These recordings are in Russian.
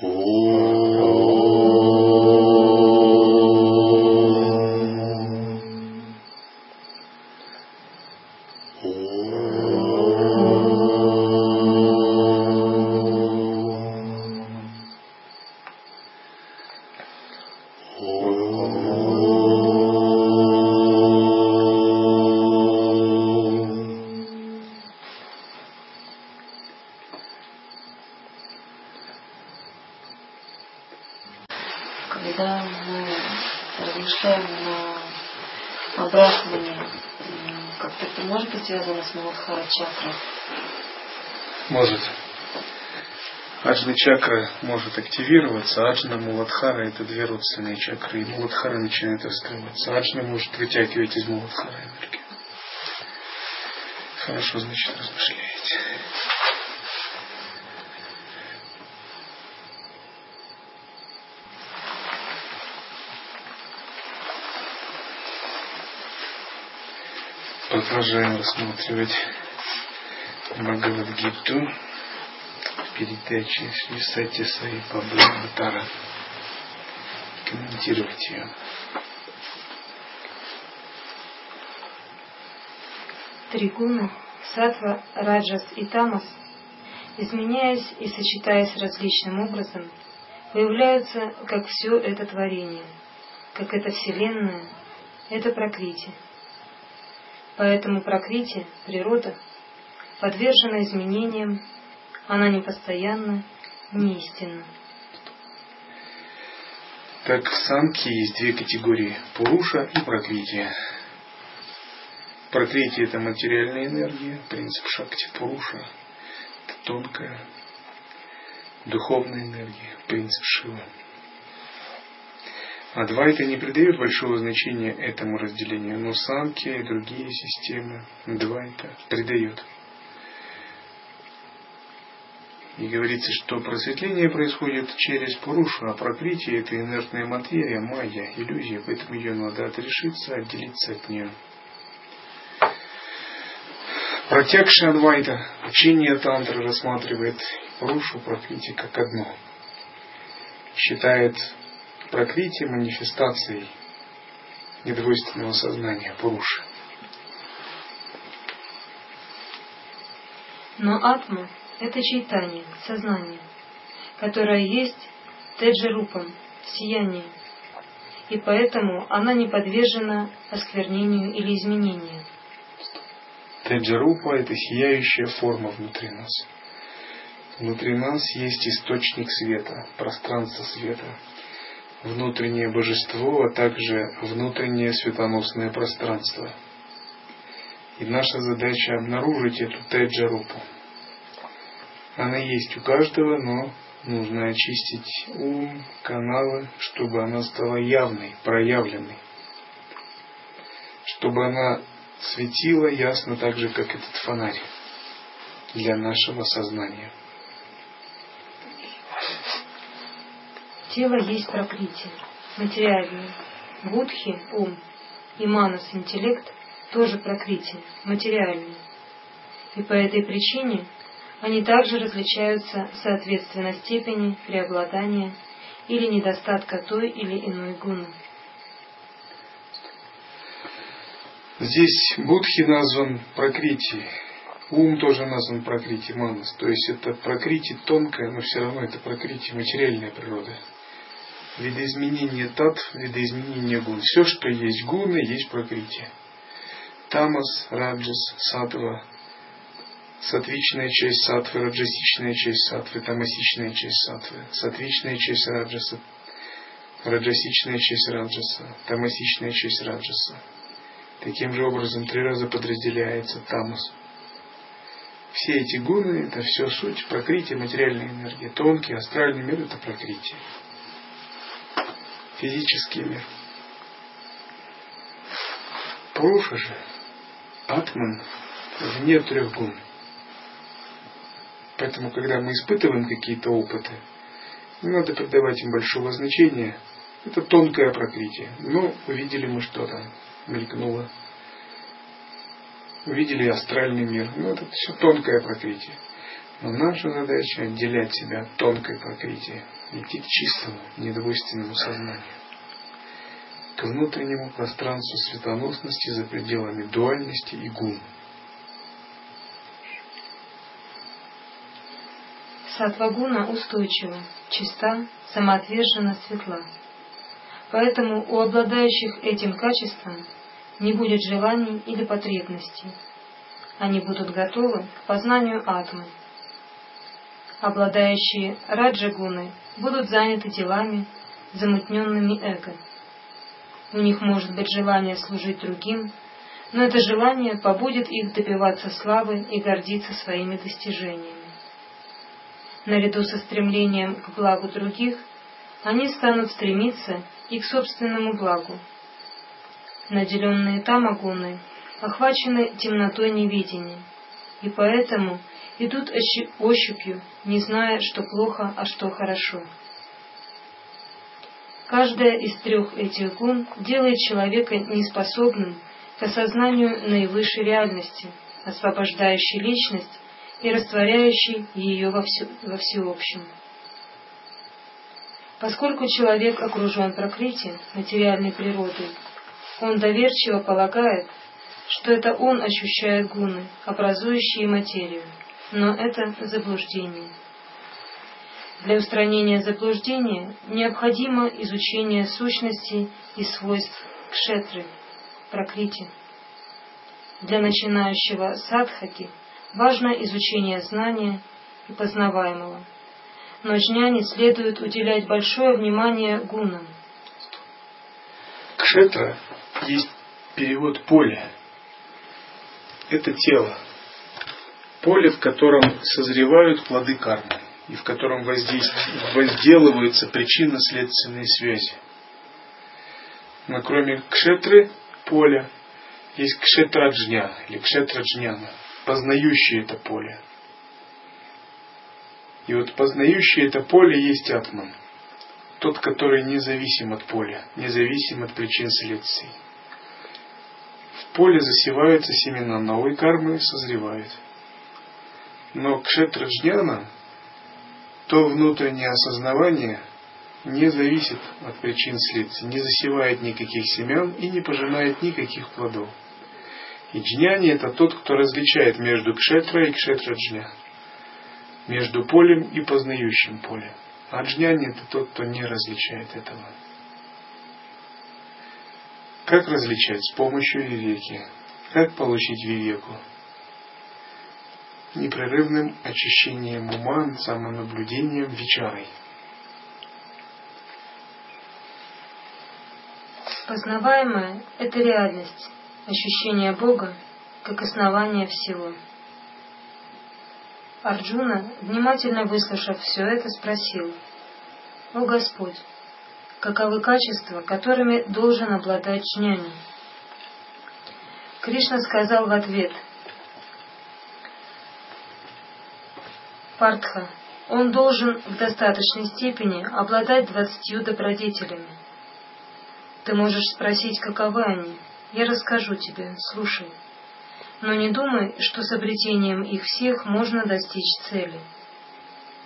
чакра? Чакра может активироваться, аджна Муладхара это две родственные чакры, и Муладхара начинает раскрываться. Аджна может вытягивать из Муладхара энергию. Хорошо, значит, размышляете. Продолжаем рассматривать Бхагавадгиту в передаче Шри Саи Пабхаватара. Комментировать ее. Три гуны сатва, раджас и тамас, изменяясь и сочетаясь различным образом, появляются как все это творение, как эта вселенная, это прокрытие. Поэтому прокрытие, природа, подвержена изменениям, она непостоянна, неистинна. Так в самке есть две категории – Пуруша и Прокритие. Прокритие – это материальная энергия, принцип Шакти Пуруша – это тонкая духовная энергия, принцип Шива. Адвайта не придает большого значения этому разделению, но самки и другие системы Адвайта придают. И говорится, что просветление происходит через Пурушу, а прокрытие – это инертная материя, майя, иллюзия, поэтому ее надо отрешиться, отделиться от нее. Протекшая Адвайта, учение Тантры рассматривает Пурушу, прокрытие как одно. Считает прокрытие манифестацией недвойственного сознания Пуруши. Но атма это чайтание, сознание, которое есть теджерупом, сияние, и поэтому она не подвержена осквернению или изменению. Теджарупа – это сияющая форма внутри нас. Внутри нас есть источник света, пространство света, внутреннее божество, а также внутреннее светоносное пространство. И наша задача обнаружить эту теджарупу – она есть у каждого, но нужно очистить ум, каналы, чтобы она стала явной, проявленной. Чтобы она светила ясно так же, как этот фонарь для нашего сознания. Тело есть прокрытие, материальное. Будхи – ум, и манас – интеллект – тоже прокрытие, материальное. И по этой причине они также различаются соответственно степени преобладания или недостатка той или иной гуны. Здесь Будхи назван Прокрити, ум тоже назван Прокрити Манас. То есть это Прокрити тонкая, но все равно это Прокрити материальная природа. Видоизменение татв, видоизменение гун. Все, что есть гуны, есть Прокрити. Тамас, Раджас, Сатва, сатвичная часть сатвы, раджасичная часть сатвы, тамасичная часть сатвы, сатвичная часть раджаса, раджасичная часть раджаса, тамасичная часть раджаса. Таким же образом три раза подразделяется тамас. Все эти гуны – это все суть прокрытия материальной энергии. Тонкий, астральный мир – это прокрытие. Физический мир. Пуруша же, атман, вне трех гун – Поэтому, когда мы испытываем какие-то опыты, не надо придавать им большого значения. Это тонкое прокрытие. Ну, увидели мы что-то, мелькнуло. Увидели астральный мир. Ну, это все тонкое прокрытие. Но наша задача отделять себя от тонкой прокрытия, идти к чистому, недвойственному сознанию, к внутреннему пространству светоносности за пределами дуальности и гун. Сатвагуна устойчива, чиста, самоотвержена, светла. Поэтому у обладающих этим качеством не будет желаний или потребностей. Они будут готовы к познанию атмы. Обладающие раджагуной будут заняты делами, замутненными эго. У них может быть желание служить другим, но это желание побудет их добиваться славы и гордиться своими достижениями. Наряду со стремлением к благу других, они станут стремиться и к собственному благу. Наделенные тамагуны охвачены темнотой невидения, и поэтому идут ощупью, не зная, что плохо, а что хорошо. Каждая из трех этих гун делает человека неспособным к осознанию наивысшей реальности, освобождающей личность и растворяющий ее во, все, во всеобщем. Поскольку человек окружен прокрытием материальной природы, он доверчиво полагает, что это он ощущает гуны, образующие материю, но это заблуждение. Для устранения заблуждения необходимо изучение сущностей и свойств кшетры, прокрити. Для начинающего садхаки важно изучение знания и познаваемого. Но джняне следует уделять большое внимание гунам. Кшетра есть перевод поля. Это тело. Поле, в котором созревают плоды кармы и в котором возделываются причинно-следственные связи. Но кроме кшетры, поля, есть кшетраджня или кшетраджняна познающий это поле. И вот познающий это поле есть атман. Тот, который независим от поля, независим от причин следствий. В поле засеваются семена новой кармы и созревают. Но кшетраджняна, то внутреннее осознавание не зависит от причин следствий, не засевает никаких семян и не пожинает никаких плодов. И джняни это тот, кто различает между кшетра и кшетраджня, между полем и познающим полем. А джняни это тот, кто не различает этого. Как различать? С помощью вивеки. Как получить вивеку? Непрерывным очищением ума, самонаблюдением, вечарой. Познаваемое – это реальность, ощущение Бога как основание всего. Арджуна, внимательно выслушав все это, спросил, «О Господь, каковы качества, которыми должен обладать джняни?» Кришна сказал в ответ, Партха, он должен в достаточной степени обладать двадцатью добродетелями. Ты можешь спросить, каковы они, я расскажу тебе, слушай. Но не думай, что с обретением их всех можно достичь цели.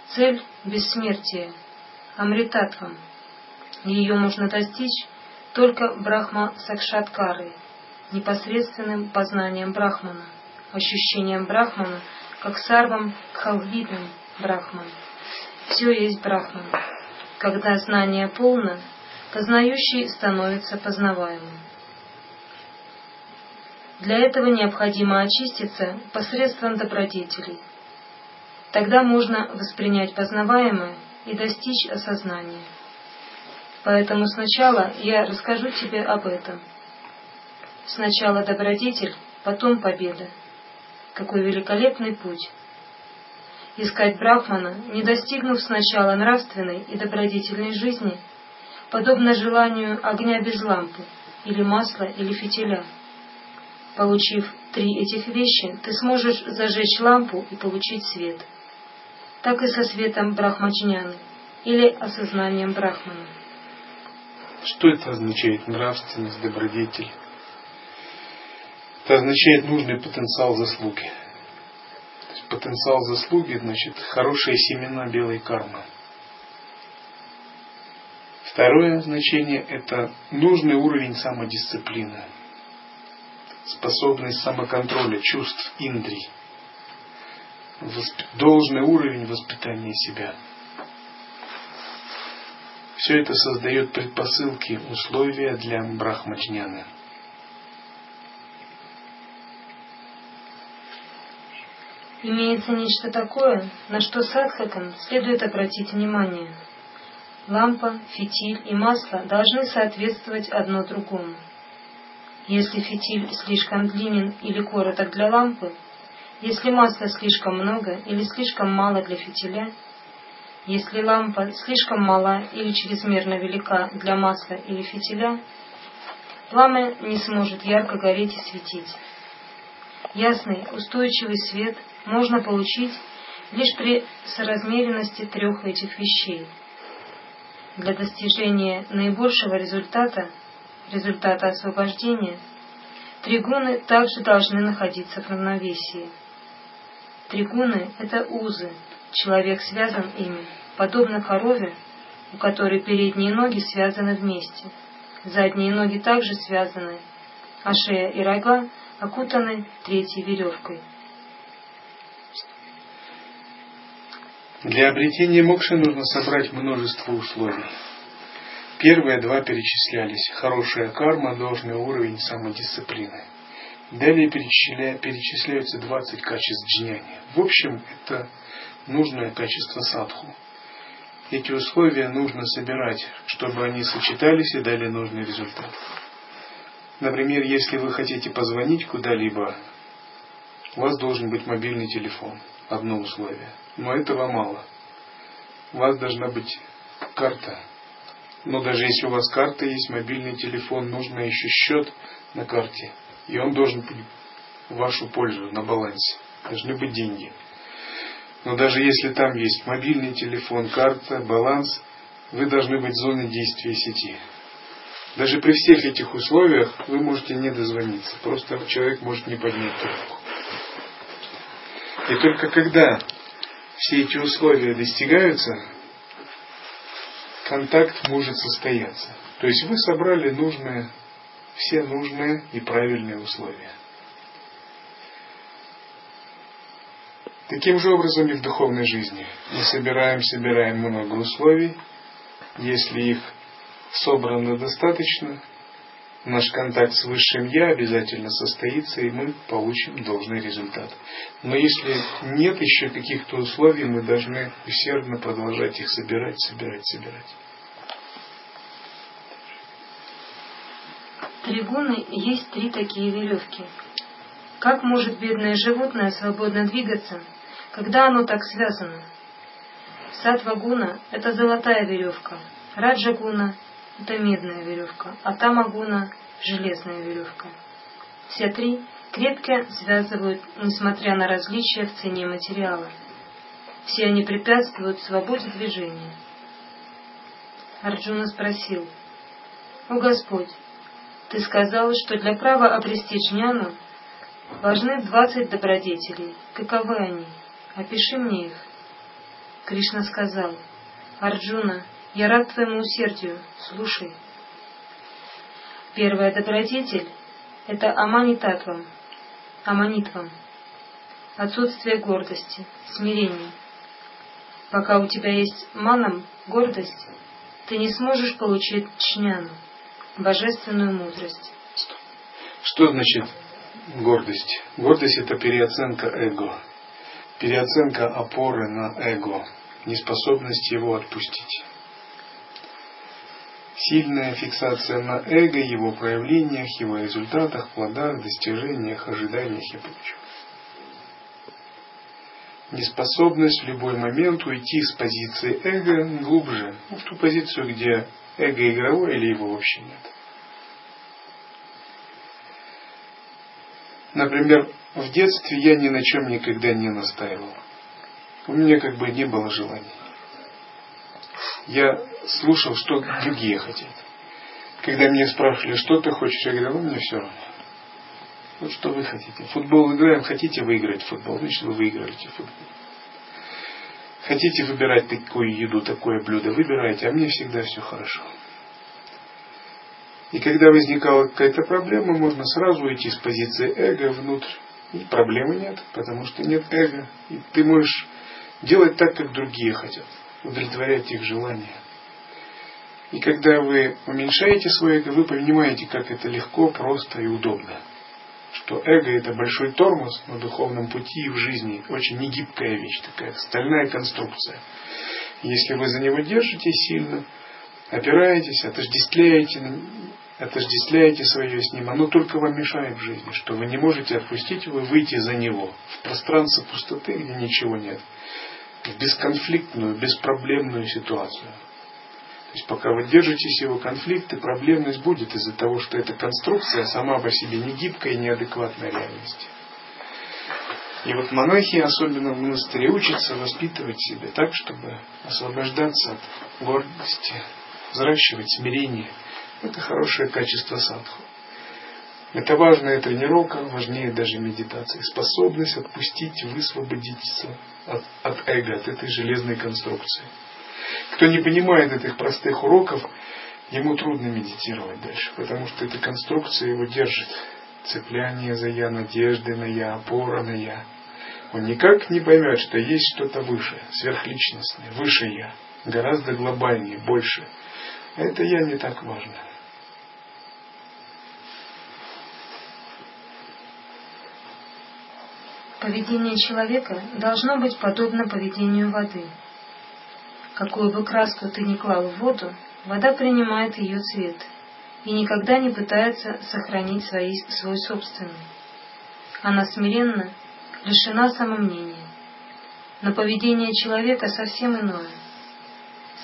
Цель — бессмертие, амритатвам. Ее можно достичь только Брахма Сакшаткарой, непосредственным познанием Брахмана, ощущением Брахмана как сарвам кхалвидом Брахман. Все есть Брахман. Когда знание полно, познающий становится познаваемым. Для этого необходимо очиститься посредством добродетелей. Тогда можно воспринять познаваемое и достичь осознания. Поэтому сначала я расскажу тебе об этом. Сначала добродетель, потом победа. Какой великолепный путь! Искать Брахмана, не достигнув сначала нравственной и добродетельной жизни, подобно желанию огня без лампы, или масла, или фитиля – Получив три этих вещи, ты сможешь зажечь лампу и получить свет. Так и со светом Брахмаджняны или осознанием Брахмана. Что это означает нравственность, добродетель? Это означает нужный потенциал заслуги. потенциал заслуги, значит, хорошие семена белой кармы. Второе значение – это нужный уровень самодисциплины, способность самоконтроля чувств, индрий, должный уровень воспитания себя. Все это создает предпосылки, условия для брахмаджняны. Имеется нечто такое, на что садхакам следует обратить внимание. Лампа, фитиль и масло должны соответствовать одно другому. Если фитиль слишком длинен или короток для лампы, если масла слишком много или слишком мало для фитиля, если лампа слишком мала или чрезмерно велика для масла или фитиля, пламя не сможет ярко гореть и светить. Ясный, устойчивый свет можно получить лишь при соразмеренности трех этих вещей. Для достижения наибольшего результата, результата освобождения, тригуны также должны находиться в равновесии. Тригуны – это узы, человек связан ими, подобно корове, у которой передние ноги связаны вместе, задние ноги также связаны, а шея и рога окутаны третьей веревкой. Для обретения мокши нужно собрать множество условий. Первые два перечислялись. Хорошая карма, должный уровень самодисциплины. Далее перечисля... перечисляются 20 качеств джняни. В общем, это нужное качество садху. Эти условия нужно собирать, чтобы они сочетались и дали нужный результат. Например, если вы хотите позвонить куда-либо, у вас должен быть мобильный телефон. Одно условие. Но этого мало. У вас должна быть карта. Но даже если у вас карта есть, мобильный телефон, нужно еще счет на карте. И он должен быть в вашу пользу, на балансе. Должны быть деньги. Но даже если там есть мобильный телефон, карта, баланс, вы должны быть в зоне действия сети. Даже при всех этих условиях вы можете не дозвониться. Просто человек может не поднять трубку. И только когда все эти условия достигаются, контакт может состояться. То есть вы собрали нужные, все нужные и правильные условия. Таким же образом и в духовной жизни. Мы собираем, собираем много условий. Если их собрано достаточно, наш контакт с Высшим Я обязательно состоится, и мы получим должный результат. Но если нет еще каких-то условий, мы должны усердно продолжать их собирать, собирать, собирать. Тригуны есть три такие веревки. Как может бедное животное свободно двигаться, когда оно так связано? Сатвагуна – это золотая веревка, Раджагуна это медная веревка, а тамагуна – железная веревка. Все три крепко связывают, несмотря на различия в цене материала. Все они препятствуют свободе движения. Арджуна спросил, «О Господь, ты сказал, что для права обрести джняну важны двадцать добродетелей. Каковы они? Опиши мне их». Кришна сказал, «Арджуна, я рад твоему усердию. Слушай. Первая добродетель – это аманитатвам, аманитвам, отсутствие гордости, смирение. Пока у тебя есть манам, гордость, ты не сможешь получить чняну, божественную мудрость. Что значит гордость? Гордость – это переоценка эго, переоценка опоры на эго, неспособность его отпустить. Сильная фиксация на эго, его проявлениях, его результатах, плодах, достижениях, ожиданиях и прочем. Неспособность в любой момент уйти с позиции эго глубже, в ту позицию, где эго игровое или его вообще нет. Например, в детстве я ни на чем никогда не настаивал. У меня как бы не было желаний я слушал, что другие хотят. Когда меня спрашивали, что ты хочешь, я говорю, ну мне все равно. Вот что вы хотите. Футбол играем, хотите выиграть футбол, значит вы выиграете футбол. Хотите выбирать такую еду, такое блюдо, выбирайте, а мне всегда все хорошо. И когда возникала какая-то проблема, можно сразу идти с позиции эго внутрь. И проблемы нет, потому что нет эго. И ты можешь делать так, как другие хотят, удовлетворять их желания. И когда вы уменьшаете свое эго, вы понимаете, как это легко, просто и удобно что эго это большой тормоз на духовном пути и в жизни, очень негибкая вещь такая, стальная конструкция. Если вы за него держитесь сильно, опираетесь, отождествляете, отождествляете свое с ним, оно только вам мешает в жизни, что вы не можете отпустить его, выйти за него в пространство пустоты, где ничего нет, в бесконфликтную, беспроблемную ситуацию. Есть пока вы держитесь его конфликты, проблемность будет из-за того, что эта конструкция сама по себе не гибкая и неадекватная реальности. И вот монахи, особенно в монастыре, учатся воспитывать себя так, чтобы освобождаться от гордости, взращивать смирение. Это хорошее качество садху. Это важная тренировка, важнее даже медитации. Способность отпустить, высвободиться от, от эго, от этой железной конструкции. Кто не понимает этих простых уроков, ему трудно медитировать дальше, потому что эта конструкция его держит. Цепляние за я, надежды на я, опора на я. Он никак не поймет, что есть что-то выше, сверхличностное, выше я, гораздо глобальнее, больше. Это я не так важно. Поведение человека должно быть подобно поведению воды – Какую бы краску ты ни клал в воду, вода принимает ее цвет и никогда не пытается сохранить свои, свой собственный. Она смиренно, лишена самомнения. Но поведение человека совсем иное.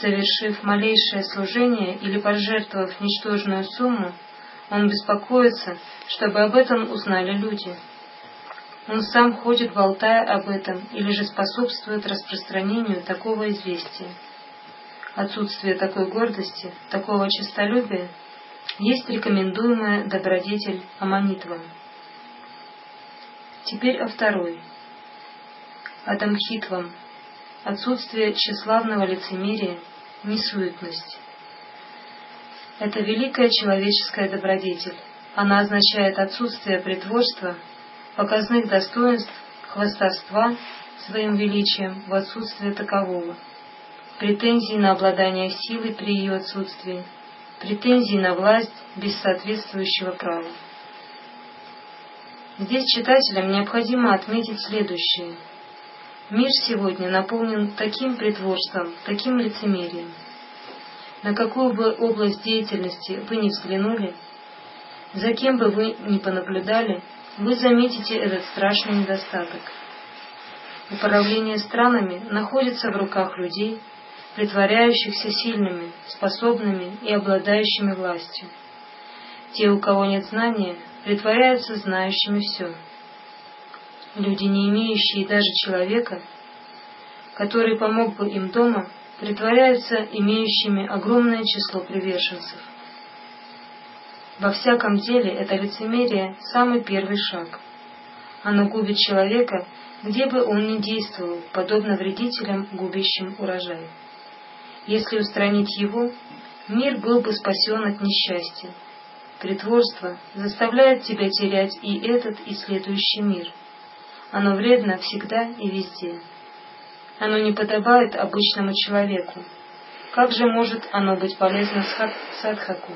Совершив малейшее служение или пожертвовав ничтожную сумму, он беспокоится, чтобы об этом узнали люди. Он сам ходит, болтая об этом, или же способствует распространению такого известия. Отсутствие такой гордости, такого честолюбия есть рекомендуемая добродетель аманитвам. Теперь о второй. Адамхитвам. Отсутствие тщеславного лицемерия, несуетность. Это великая человеческая добродетель. Она означает отсутствие притворства, показных достоинств, хвастовства своим величием в отсутствие такового – претензии на обладание силой при ее отсутствии, претензии на власть без соответствующего права. Здесь читателям необходимо отметить следующее. Мир сегодня наполнен таким притворством, таким лицемерием. На какую бы область деятельности вы ни взглянули, за кем бы вы ни понаблюдали, вы заметите этот страшный недостаток. Управление странами находится в руках людей, притворяющихся сильными, способными и обладающими властью. Те, у кого нет знания, притворяются знающими все. Люди, не имеющие даже человека, который помог бы им дома, притворяются имеющими огромное число приверженцев. Во всяком деле это лицемерие – самый первый шаг. Оно губит человека, где бы он ни действовал, подобно вредителям, губящим урожай. Если устранить его, мир был бы спасен от несчастья. Притворство заставляет тебя терять и этот, и следующий мир. Оно вредно всегда и везде. Оно не подобает обычному человеку. Как же может оно быть полезно садхаку?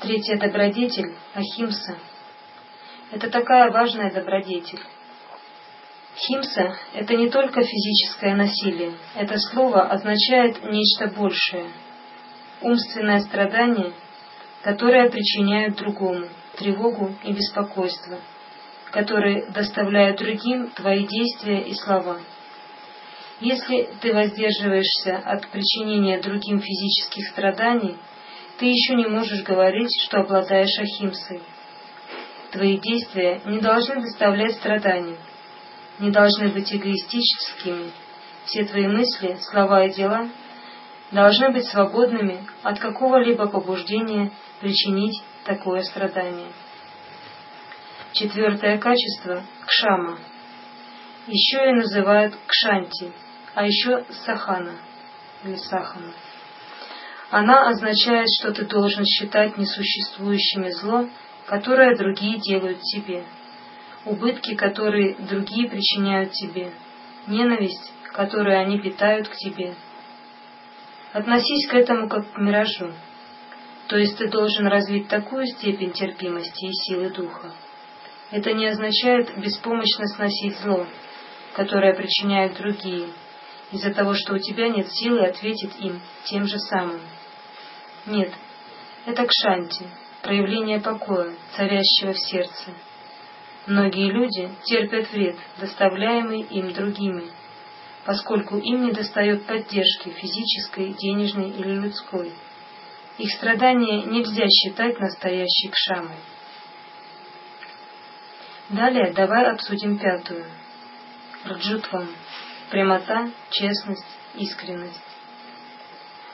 Третья добродетель – ахимса. Это такая важная добродетель. Химса – это не только физическое насилие. Это слово означает нечто большее. Умственное страдание, которое причиняет другому тревогу и беспокойство, которые доставляют другим твои действия и слова. Если ты воздерживаешься от причинения другим физических страданий, ты еще не можешь говорить, что обладаешь ахимсой. Твои действия не должны доставлять страданий, не должны быть эгоистическими. Все твои мысли, слова и дела должны быть свободными от какого-либо побуждения причинить такое страдание. Четвертое качество – кшама. Еще и называют кшанти, а еще сахана или сахана. Она означает, что ты должен считать несуществующими зло, которое другие делают тебе, убытки, которые другие причиняют тебе, ненависть, которую они питают к тебе. Относись к этому как к миражу, то есть ты должен развить такую степень терпимости и силы духа. Это не означает беспомощно сносить зло, которое причиняют другие, из-за того, что у тебя нет силы ответить им тем же самым. Нет, это кшанти, проявление покоя, царящего в сердце. Многие люди терпят вред, доставляемый им другими, поскольку им недостает поддержки физической, денежной или людской. Их страдания нельзя считать настоящей кшамой. Далее давай обсудим пятую. Раджутвам. Прямота, честность, искренность.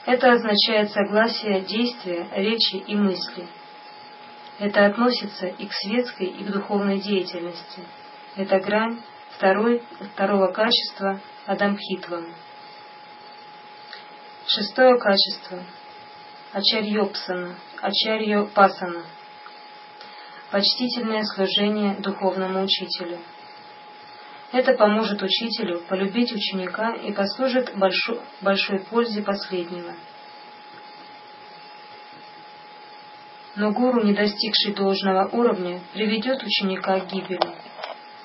Это означает согласие действия, речи и мысли. Это относится и к светской, и к духовной деятельности. Это грань второй, второго качества Адамхитвам. Шестое качество Ачарьопсана, Ачарьопасана. Почтительное служение духовному учителю – это поможет учителю полюбить ученика и послужит большой, большой пользе последнего. Но гуру, не достигший должного уровня, приведет ученика к гибели.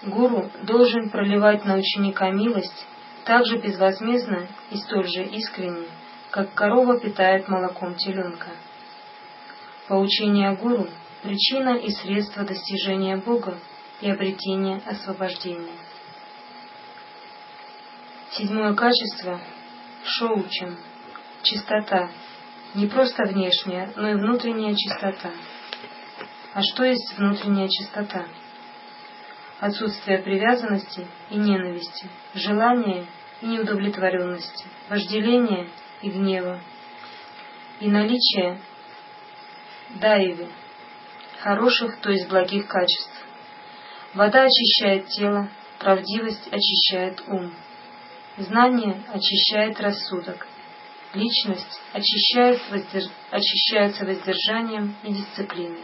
Гуру должен проливать на ученика милость так же безвозмездно и столь же искренне, как корова питает молоком теленка. Поучение гуру – причина и средство достижения Бога и обретения освобождения. Седьмое качество – шоучем, чистота, не просто внешняя, но и внутренняя чистота. А что есть внутренняя чистота? Отсутствие привязанности и ненависти, желания и неудовлетворенности, вожделения и гнева, и наличие даеви, хороших, то есть благих качеств. Вода очищает тело, правдивость очищает ум. Знание очищает рассудок. Личность очищает воздерж... очищается воздержанием и дисциплиной.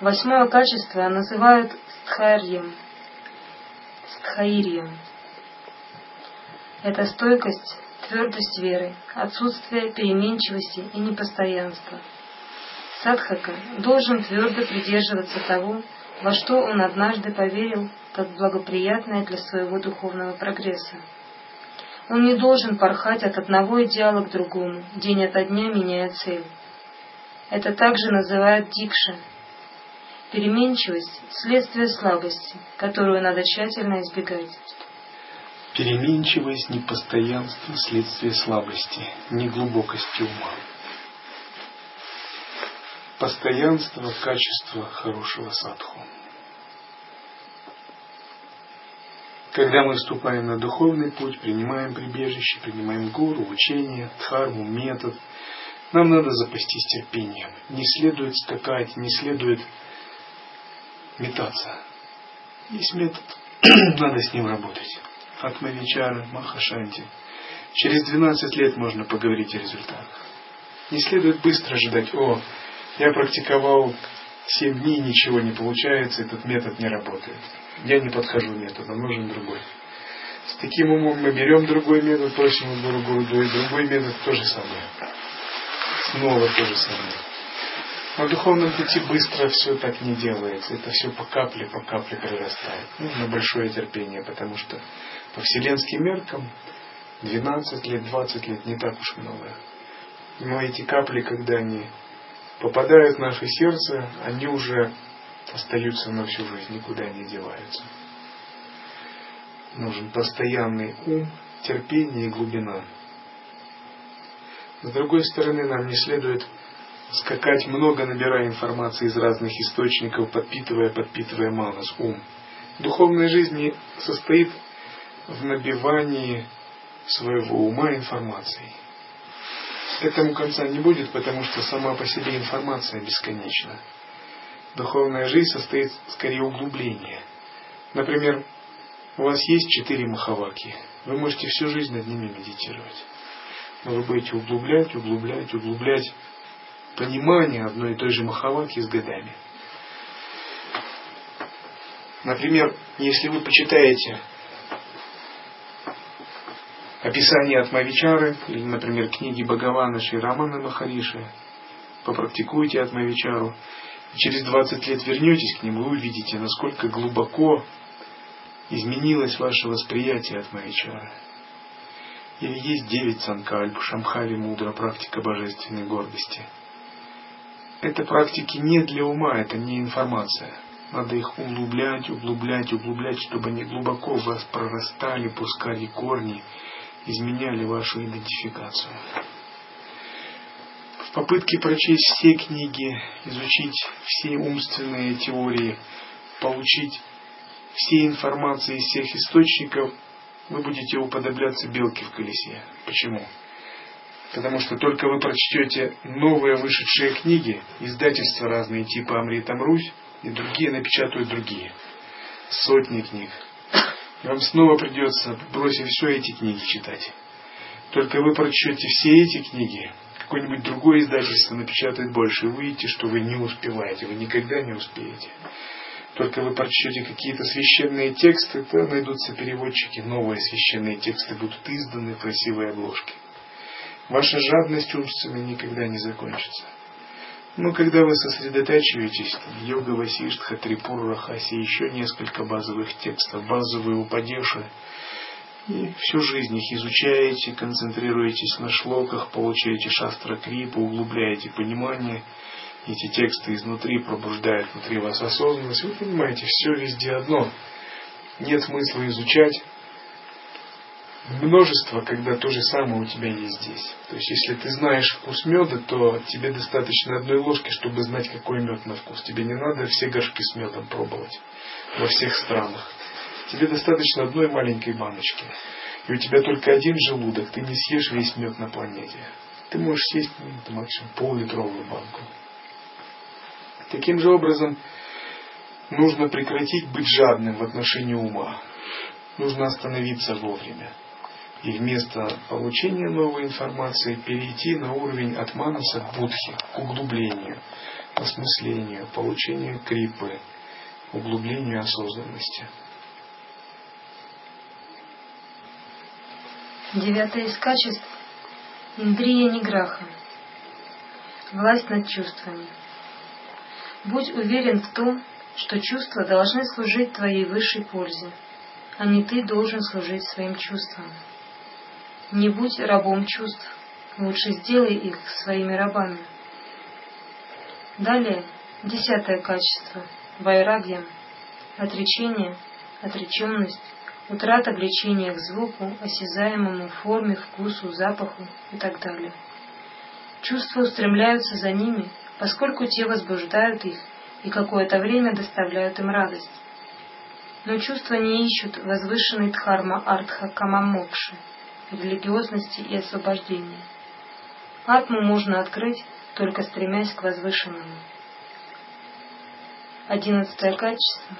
Восьмое качество называют стхарьем, стхаирием. Это стойкость, твердость веры, отсутствие переменчивости и непостоянства. Садхака должен твердо придерживаться того, во что он однажды поверил как благоприятное для своего духовного прогресса. Он не должен порхать от одного идеала к другому, день ото дня меняя цель. Это также называют дикша. Переменчивость – следствие слабости, которую надо тщательно избегать. Переменчивость, непостоянство – следствие слабости, неглубокости ума. Постоянство – качество хорошего садху. Когда мы вступаем на духовный путь, принимаем прибежище, принимаем гуру, учение, дхарму, метод, нам надо запастись терпением. Не следует скакать, не следует метаться. Есть метод, надо с ним работать. Атмавичара, Махашанти. Через 12 лет можно поговорить о результатах. Не следует быстро ожидать, о, я практиковал 7 дней, ничего не получается, этот метод не работает я не подхожу методом, нужен другой. С таким умом мы берем другой метод, просим Гуру Гуру, и другой метод то же самое. Снова то же самое. На духовном пути быстро все так не делается. Это все по капле, по капле прирастает. Ну, на большое терпение, потому что по вселенским меркам 12 лет, 20 лет не так уж много. Но эти капли, когда они попадают в наше сердце, они уже остаются на всю жизнь, никуда не деваются. Нужен постоянный ум, терпение и глубина. С другой стороны, нам не следует скакать много, набирая информации из разных источников, подпитывая, подпитывая манас, ум. Духовная жизнь не состоит в набивании своего ума информацией. Этому конца не будет, потому что сама по себе информация бесконечна. Духовная жизнь состоит скорее углубления. Например, у вас есть четыре махаваки. Вы можете всю жизнь над ними медитировать. Но вы будете углублять, углублять, углублять понимание одной и той же махаваки с годами. Например, если вы почитаете описание от Мавичары, или, например, книги Бхагавана Шри Рамана Махариши, попрактикуйте от Мавичару, и через 20 лет вернетесь к нему, и увидите, насколько глубоко изменилось ваше восприятие от Мавичары. Или есть девять санкальп, шамхали мудра, практика божественной гордости. Это практики не для ума, это не информация. Надо их углублять, углублять, углублять, чтобы они глубоко в вас прорастали, пускали корни, изменяли вашу идентификацию. В попытке прочесть все книги, изучить все умственные теории, получить все информации из всех источников, вы будете уподобляться белке в колесе. Почему? Потому что только вы прочтете новые вышедшие книги, издательства разные типа Амритам Русь, и другие напечатают другие. Сотни книг. Вам снова придется, бросив все эти книги, читать. Только вы прочтете все эти книги, какое-нибудь другое издательство напечатает больше, и вы увидите, что вы не успеваете, вы никогда не успеете. Только вы прочтете какие-то священные тексты, то найдутся переводчики, новые священные тексты будут изданы в красивой обложке. Ваша жадность умственная никогда не закончится. Но когда вы сосредотачиваетесь, йога Васиштха, Трипур, Рахаси, еще несколько базовых текстов, базовые упадеши, и всю жизнь их изучаете, концентрируетесь на шлоках, получаете шастра крипу, углубляете понимание, эти тексты изнутри пробуждают внутри вас осознанность, вы понимаете, все везде одно. Нет смысла изучать множество, когда то же самое у тебя есть здесь. То есть, если ты знаешь вкус меда, то тебе достаточно одной ложки, чтобы знать, какой мед на вкус. Тебе не надо все горшки с медом пробовать во всех странах. Тебе достаточно одной маленькой баночки. И у тебя только один желудок, ты не съешь весь мед на планете. Ты можешь съесть ну, максимум пол-литровую банку. Таким же образом, нужно прекратить быть жадным в отношении ума. Нужно остановиться вовремя и вместо получения новой информации перейти на уровень от манаса к будхи, к углублению, осмыслению, получению крипы, углублению осознанности. Девятое из качеств – Индрия Ниграха. Власть над чувствами. Будь уверен в том, что чувства должны служить твоей высшей пользе, а не ты должен служить своим чувствам. Не будь рабом чувств, лучше сделай их своими рабами. Далее, десятое качество – вайрагья, отречение, отреченность, утрата влечения к звуку, осязаемому, форме, вкусу, запаху и так далее. Чувства устремляются за ними, поскольку те возбуждают их и какое-то время доставляют им радость. Но чувства не ищут возвышенной дхарма артха камамокши – религиозности и освобождения. Атму можно открыть, только стремясь к возвышенному. Одиннадцатое качество.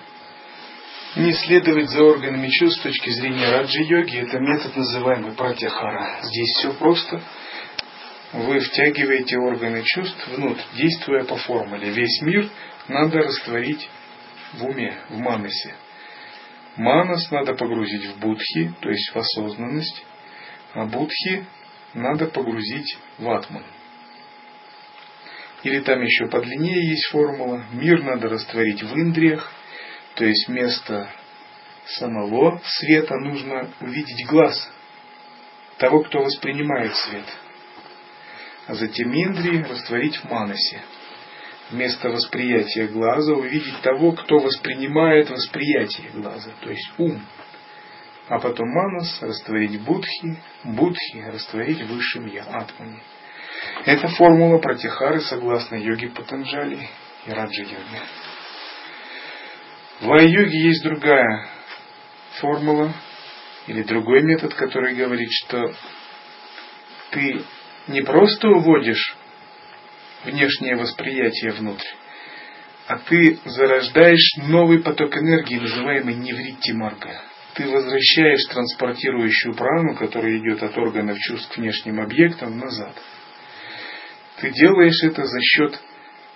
Не следовать за органами чувств с точки зрения раджи-йоги – это метод, называемый пратяхара. Здесь все просто. Вы втягиваете органы чувств внутрь, действуя по формуле. Весь мир надо растворить в уме, в манасе. Манас надо погрузить в будхи, то есть в осознанность, будхи надо погрузить в атман. Или там еще подлиннее есть формула. Мир надо растворить в индриях, то есть вместо самого света нужно увидеть глаз того, кто воспринимает свет. А затем индрии растворить в манасе. Вместо восприятия глаза увидеть того, кто воспринимает восприятие глаза, то есть ум а потом манас растворить будхи, будхи растворить высшим я, атмани. Это формула пратихары согласно йоге Патанджали и раджа-йоге. В йоге есть другая формула или другой метод, который говорит, что ты не просто уводишь внешнее восприятие внутрь, а ты зарождаешь новый поток энергии, называемый невритти марга. Ты возвращаешь транспортирующую прану, которая идет от органов чувств к внешним объектам, назад. Ты делаешь это за счет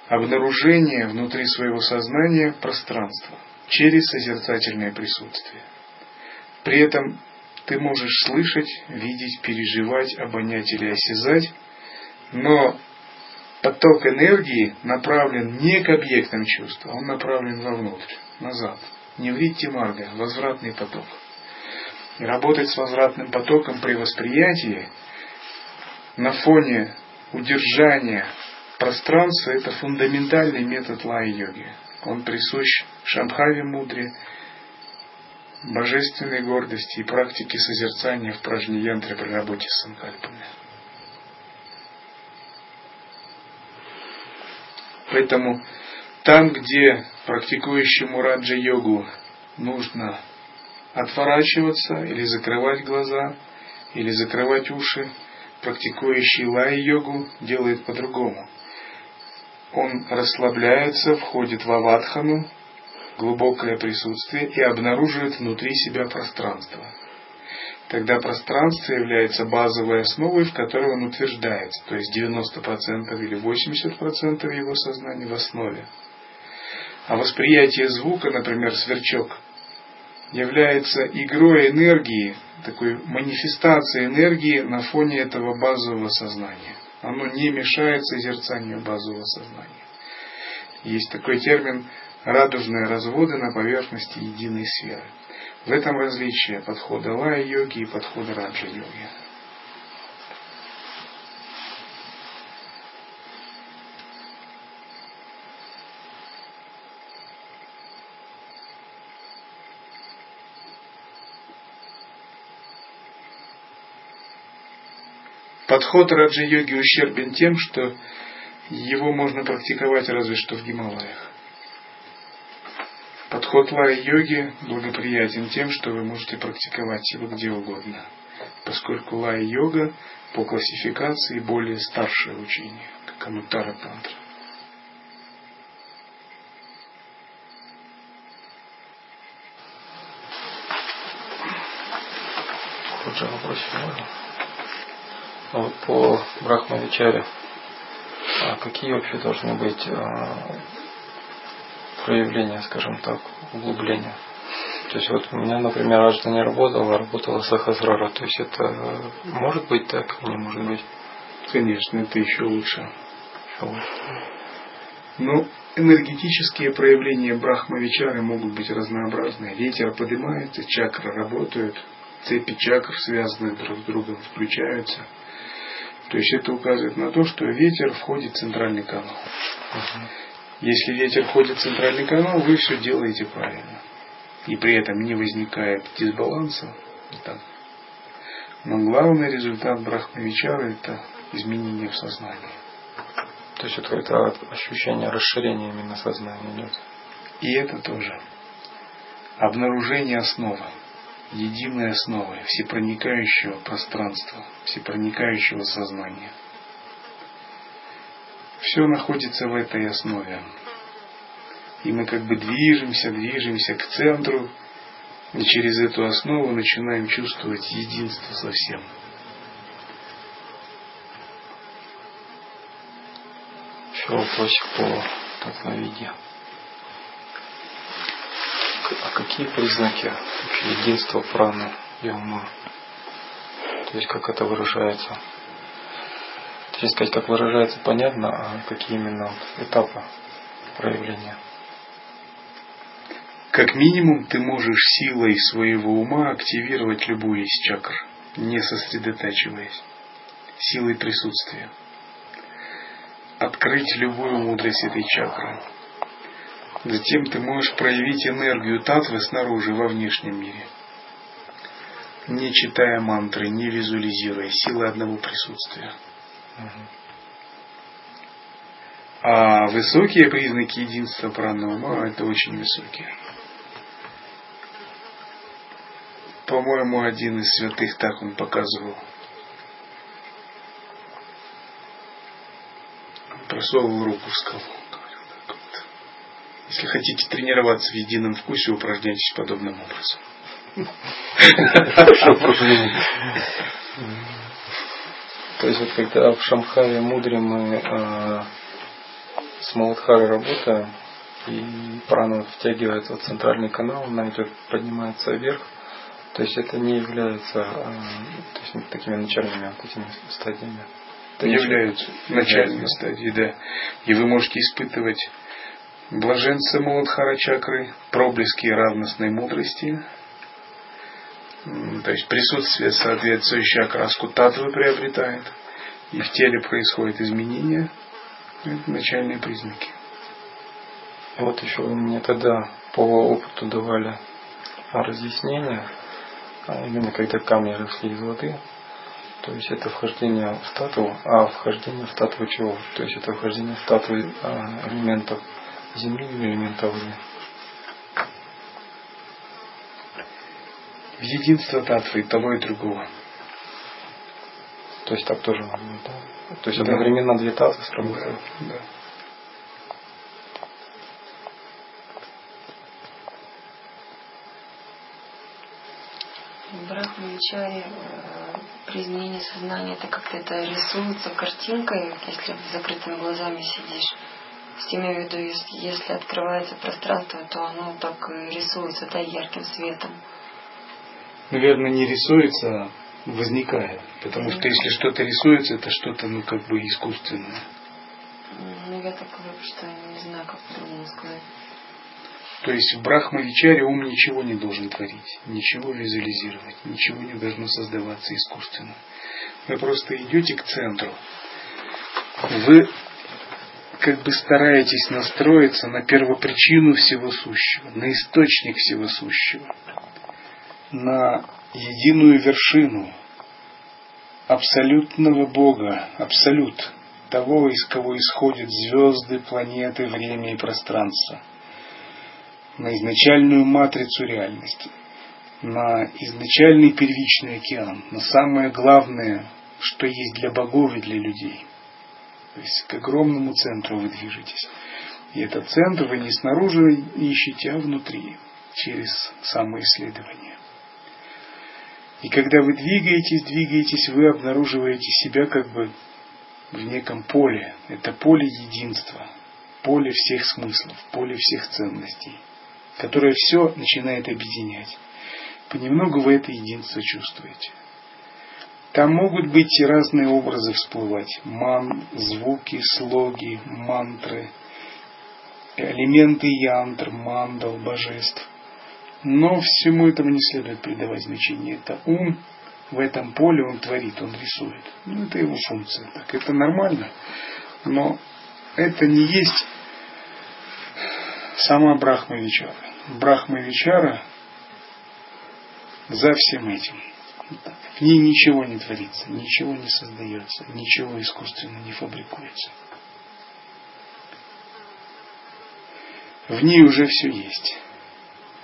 обнаружения внутри своего сознания пространства через созерцательное присутствие. При этом ты можешь слышать, видеть, переживать, обонять или осязать, но поток энергии направлен не к объектам чувства, он направлен вовнутрь, назад. Не врите марга, возвратный поток. И работать с возвратным потоком при восприятии на фоне удержания пространства – это фундаментальный метод лай-йоги. Он присущ Шамхаве мудре, божественной гордости и практике созерцания в пражни-янтре при работе с санкальпами. Поэтому там, где практикующему раджа-йогу нужно отворачиваться или закрывать глаза, или закрывать уши, практикующий лай-йогу делает по-другому. Он расслабляется, входит в аватхану, глубокое присутствие и обнаруживает внутри себя пространство – Тогда пространство является базовой основой, в которой он утверждается, то есть 90% или 80% его сознания в основе. А восприятие звука, например, сверчок, является игрой энергии, такой манифестацией энергии на фоне этого базового сознания. Оно не мешает созерцанию базового сознания. Есть такой термин радужные разводы на поверхности единой сферы. В этом различие подхода лая-йоги и подхода раджа-йоги. Подход раджа-йоги ущербен тем, что его можно практиковать разве что в Гималаях. Подход лай-йоги благоприятен тем, что вы можете практиковать его где угодно, поскольку лай-йога по классификации более старшее учение, как Анутара Тантра. Хуже вопрос можно? Вот по Брахмавичаре, а какие вообще должны быть а, проявления, скажем так, углубления. То есть вот у меня, например, Ажда не работала, а работала Сахасрара. То есть это может быть так, не может быть? Конечно, это еще лучше. Еще лучше. Но энергетические проявления Брахмавичары могут быть разнообразны. Ветер поднимается, чакры работают, цепи чакр, связанные друг с другом, включаются. То есть это указывает на то, что ветер входит в центральный канал. Если ветер входит в центральный канал, вы все делаете правильно. И при этом не возникает дисбаланса. Так. Но главный результат брахмавичара – это изменение в сознании. То есть это, это ощущение расширения именно сознания идет. И это тоже. Обнаружение основы, единой основы, всепроникающего пространства, всепроникающего сознания – все находится в этой основе. И мы как бы движемся, движемся к центру, и через эту основу начинаем чувствовать единство со всем. Еще вопросик по татвоведению. А какие признаки единства праны и ума? То есть как это выражается? Точнее сказать, как выражается, понятно, а какие именно этапы проявления? Как минимум, ты можешь силой своего ума активировать любую из чакр, не сосредотачиваясь, силой присутствия. Открыть любую мудрость этой чакры. Затем ты можешь проявить энергию татвы снаружи, во внешнем мире. Не читая мантры, не визуализируя, силой одного присутствия. А высокие признаки единства пранама это очень высокие. По-моему, один из святых так он показывал. Просовывал руку в скалу. Вот. Если хотите тренироваться в едином вкусе, упражняйтесь подобным образом. То есть вот когда в Шамхаре Мудре мы э, с Маладхарой работаем, и прана втягивается в центральный канал, она идет, поднимается вверх, то есть это не является э, то есть, такими начальными вот этими стадиями. Это являются начальными стадиями, да. И вы можете испытывать блаженство Маладхара чакры, проблески равностной мудрости, то есть присутствие, соответствующее окраску татвы приобретает, и в теле происходит изменение, это начальные признаки. Вот еще вы мне тогда по опыту давали разъяснение, а именно когда камни росли из воды, то есть это вхождение в стату, а вхождение в стату чего? То есть это вхождение в стату а, элементов земли или элементов воды. в единство татвы и того и другого. То есть так тоже можно, да? То есть да. одновременно две татвы сработают? Да. да. Брахмачаре э, при изменении сознания это как-то это рисуется картинкой, если закрытыми глазами сидишь. Тем я веду, если, открывается пространство, то оно так рисуется, да, ярким светом наверное, не рисуется, а возникает. Потому что если что-то рисуется, это что-то, ну, как бы искусственное. Ну, я так что не знаю, как по-другому сказать. То есть в Брахмавичаре ум ничего не должен творить, ничего визуализировать, ничего не должно создаваться искусственно. Вы просто идете к центру. Вы как бы стараетесь настроиться на первопричину всего сущего, на источник всего сущего на единую вершину абсолютного Бога, абсолют, того, из кого исходят звезды, планеты, время и пространство, на изначальную матрицу реальности, на изначальный первичный океан, на самое главное, что есть для богов и для людей. То есть к огромному центру вы движетесь. И этот центр вы не снаружи ищете, а внутри, через самоисследование. И когда вы двигаетесь, двигаетесь, вы обнаруживаете себя как бы в неком поле. Это поле единства, поле всех смыслов, поле всех ценностей, которое все начинает объединять. Понемногу вы это единство чувствуете. Там могут быть разные образы всплывать. Ман, звуки, слоги, мантры, элементы янтр, мандал, божеств. Но всему этому не следует придавать значение. Это ум, в этом поле он творит, он рисует. Ну, это его функция. Так это нормально. Но это не есть сама Брахма Вичара. Брахма Вичара за всем этим. В ней ничего не творится, ничего не создается, ничего искусственно не фабрикуется. В ней уже все есть.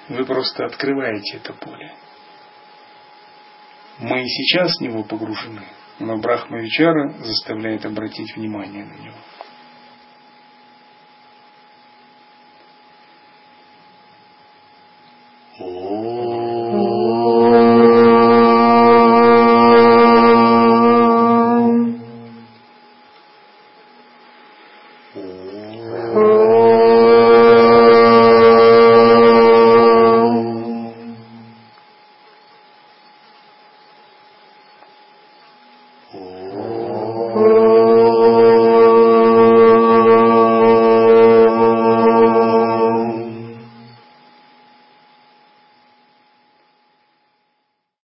Вы просто открываете это поле. Мы и сейчас в него погружены, но Брахма Вичара заставляет обратить внимание на него.